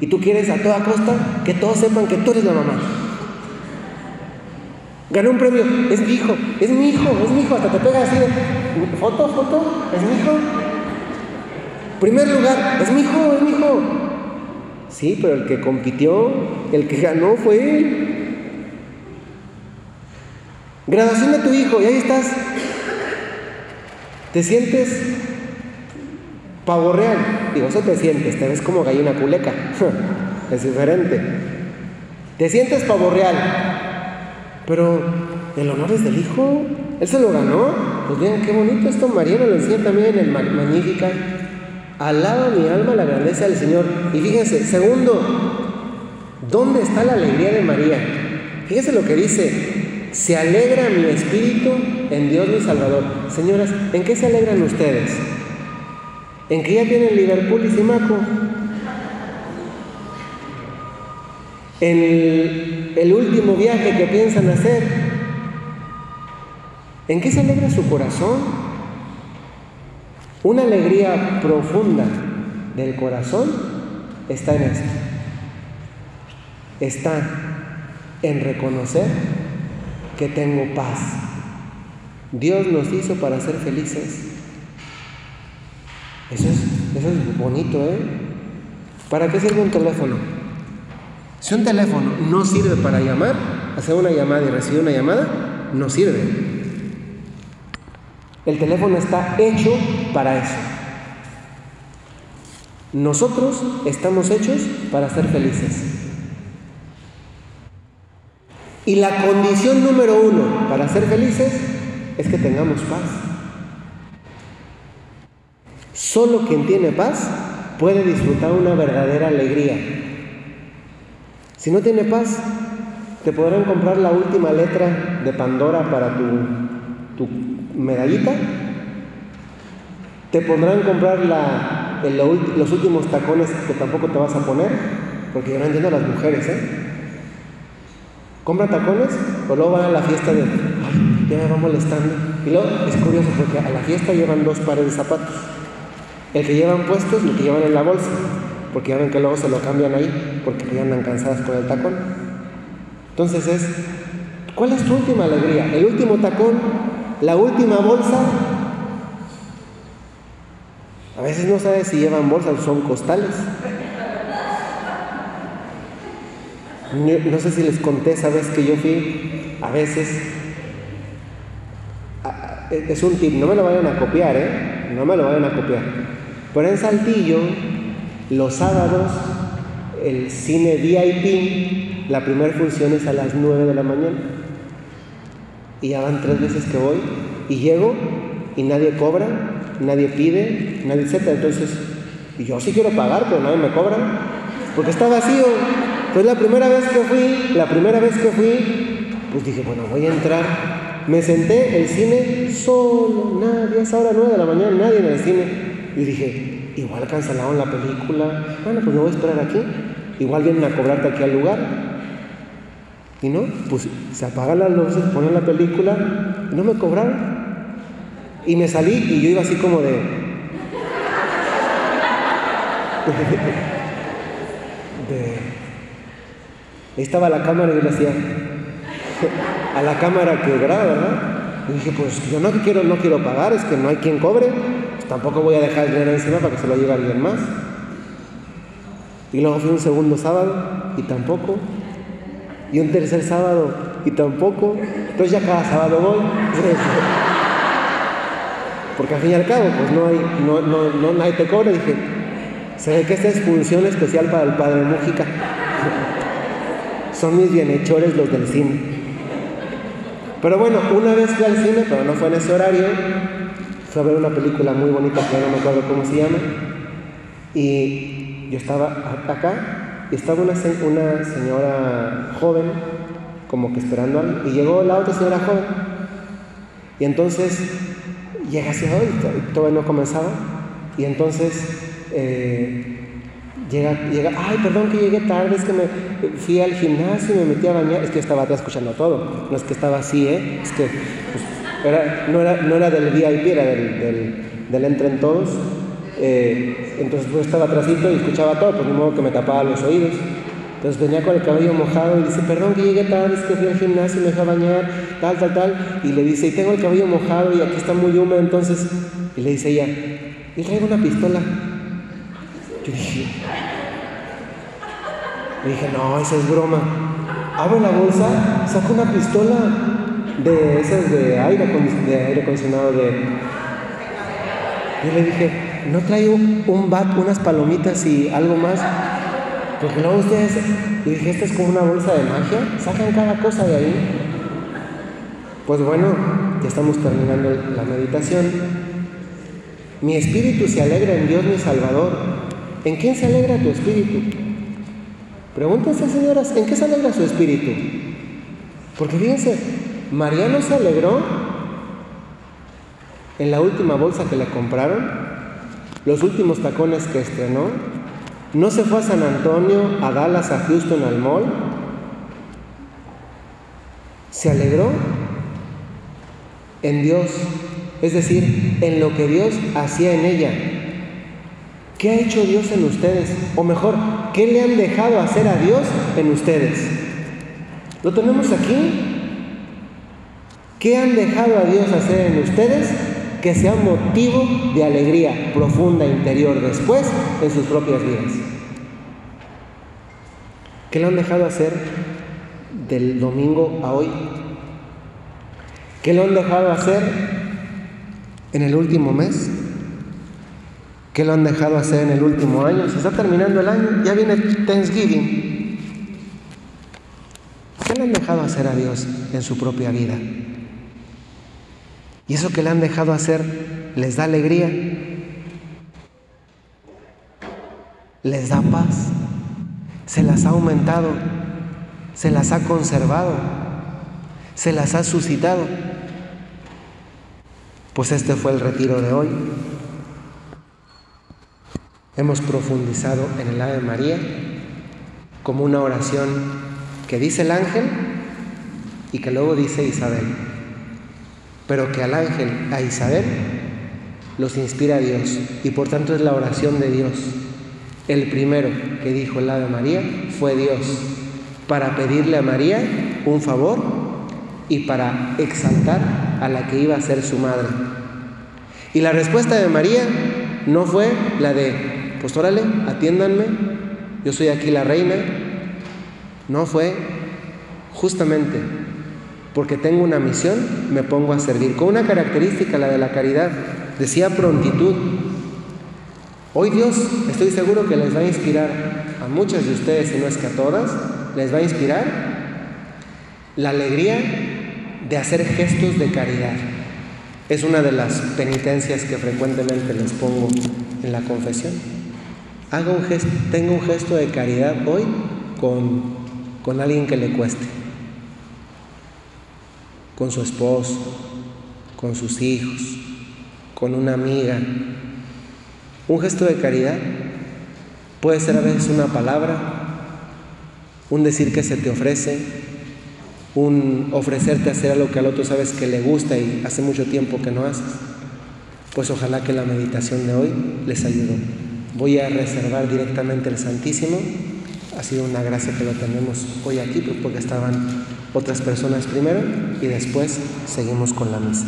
y tú quieres a toda costa que todos sepan que tú eres la mamá. Ganó un premio, es mi hijo, es mi hijo, es mi hijo, hasta te pega así de foto, foto, es mi hijo. Primer lugar, es mi hijo, es mi hijo. Sí, pero el que compitió, el que ganó fue él. Graduación de tu hijo, y ahí estás. ¿Te sientes Pavo real, digo, eso te sientes, te ves como gallina culeca, (laughs) es diferente. Te sientes pavo real, pero el honor es del hijo, él se lo ganó. Pues bien, qué bonito esto, María lo enseña también en el Magnífica. Alaba mi alma la grandeza del Señor. Y fíjense, segundo, ¿dónde está la alegría de María? Fíjense lo que dice, se alegra mi espíritu en Dios mi Salvador. Señoras, ¿en qué se alegran ustedes? en que ya tienen Liverpool y Simaco. En el último viaje que piensan hacer, ¿en qué se alegra su corazón? Una alegría profunda del corazón está en esto. Está en reconocer que tengo paz. Dios nos hizo para ser felices. Eso es, eso es bonito, ¿eh? ¿Para qué sirve un teléfono? Si un teléfono no sirve para llamar, hacer una llamada y recibir una llamada, no sirve. El teléfono está hecho para eso. Nosotros estamos hechos para ser felices. Y la condición número uno para ser felices es que tengamos paz. Solo quien tiene paz puede disfrutar una verdadera alegría. Si no tiene paz, te podrán comprar la última letra de Pandora para tu, medallita. Te podrán comprar los últimos tacones que tampoco te vas a poner, porque ya no entiendo a las mujeres, ¿eh? Compra tacones, o luego van a la fiesta de, ay, ya me va molestando. Y luego es curioso porque a la fiesta llevan dos pares de zapatos. El que llevan puestos y el que llevan en la bolsa, porque ya ven que luego se lo cambian ahí, porque ya andan cansadas con el tacón. Entonces es, ¿cuál es tu última alegría? ¿El último tacón? ¿La última bolsa? A veces no sabes si llevan bolsas o son costales. No sé si les conté esa vez que yo fui, a veces, es un tip, no me lo vayan a copiar, ¿eh? No me lo vayan a copiar. Pero en Saltillo, los sábados, el cine VIP la primera función es a las 9 de la mañana. Y ya van tres veces que voy y llego y nadie cobra, nadie pide, nadie etc. Entonces, yo sí quiero pagar, pero nadie me cobra, porque está vacío. Pues la primera vez que fui, la primera vez que fui, pues dije, bueno, voy a entrar. Me senté, el cine solo, nadie, es ahora 9 de la mañana, nadie en el cine. Y dije, igual cancelaron la película, bueno, pues me voy a esperar aquí. Igual vienen a cobrarte aquí al lugar. Y no, pues se apagan las luces, ponen la película, no me cobraron. Y me salí y yo iba así como de... (laughs) de... Ahí estaba la cámara y yo le hacía a la cámara que graba, ¿verdad? Y dije, pues yo no quiero, no quiero pagar, es que no hay quien cobre, tampoco voy a dejar el dinero encima para que se lo lleve alguien más. Y luego fui un segundo sábado y tampoco. Y un tercer sábado y tampoco. Entonces ya cada sábado voy. (laughs) Porque al fin y al cabo, pues no hay, no, no, no nadie te cobra. Dije, se ve que esta es función especial para el padre Mújica. Son mis bienhechores los del cine. Pero bueno, una vez fui al cine, pero no fue en ese horario. Fui a ver una película muy bonita que no me acuerdo cómo se llama. Y yo estaba acá y estaba una, señora joven, como que esperando algo, y llegó la otra señora joven. Y entonces llega hacia hoy, todavía no comenzaba, y entonces eh, llega, llega, ay, perdón que llegué tarde, es que me fui al gimnasio y me metí a bañar, es que estaba atrás escuchando todo, no es que estaba así, ¿eh? es que pues, no, era, no era del VIP, era del, del, del entre en todos. Eh, entonces pues estaba atrásito y escuchaba todo, pues de modo que me tapaba los oídos. Entonces venía con el cabello mojado y dice, perdón que llegué tarde, es que fui al gimnasio y me dejé bañar, tal, tal, tal. Y le dice, y tengo el cabello mojado y aquí está muy húmedo, entonces, y le dice ella, y traigo una pistola. Yo dije, le dije, no, esa es broma. Abro la bolsa, saco una pistola de esas de aire, de aire acondicionado de... Y le dije, no traigo un bat, unas palomitas y algo más. Porque luego ustedes, y dije, esta es como una bolsa de magia, sacan cada cosa de ahí. Pues bueno, ya estamos terminando la meditación. Mi espíritu se alegra en Dios mi Salvador. ¿En quién se alegra tu espíritu? Pregúntense, señoras, ¿en qué se alegra su espíritu? Porque fíjense, Mariano se alegró en la última bolsa que le compraron los últimos tacones que estrenó, no se fue a San Antonio, a Dallas, a Houston, al mall, se alegró en Dios, es decir, en lo que Dios hacía en ella. ¿Qué ha hecho Dios en ustedes? O mejor, ¿qué le han dejado hacer a Dios en ustedes? ¿Lo tenemos aquí? ¿Qué han dejado a Dios hacer en ustedes? que sea motivo de alegría profunda interior después en sus propias vidas. ¿Qué le han dejado hacer del domingo a hoy? ¿Qué le han dejado hacer en el último mes? ¿Qué lo han dejado hacer en el último año? Se está terminando el año, ya viene Thanksgiving. ¿Qué le han dejado hacer a Dios en su propia vida? Y eso que le han dejado hacer les da alegría, les da paz, se las ha aumentado, se las ha conservado, se las ha suscitado. Pues este fue el retiro de hoy. Hemos profundizado en el Ave María como una oración que dice el ángel y que luego dice Isabel pero que al ángel, a Isabel, los inspira Dios y por tanto es la oración de Dios. El primero que dijo el Ave María fue Dios para pedirle a María un favor y para exaltar a la que iba a ser su madre. Y la respuesta de María no fue la de, pues órale, atiéndanme, yo soy aquí la reina. No fue justamente porque tengo una misión, me pongo a servir. Con una característica, la de la caridad, decía prontitud. Hoy Dios, estoy seguro que les va a inspirar a muchas de ustedes, si no es que a todas, les va a inspirar la alegría de hacer gestos de caridad. Es una de las penitencias que frecuentemente les pongo en la confesión. Haga un gesto, tenga un gesto de caridad hoy con, con alguien que le cueste, con su esposo, con sus hijos, con una amiga. Un gesto de caridad puede ser a veces una palabra, un decir que se te ofrece, un ofrecerte a hacer algo que al otro sabes que le gusta y hace mucho tiempo que no haces. Pues ojalá que la meditación de hoy les ayude. Voy a reservar directamente el Santísimo. Ha sido una gracia que lo tenemos hoy aquí, pues, porque estaban otras personas primero y después seguimos con la misa.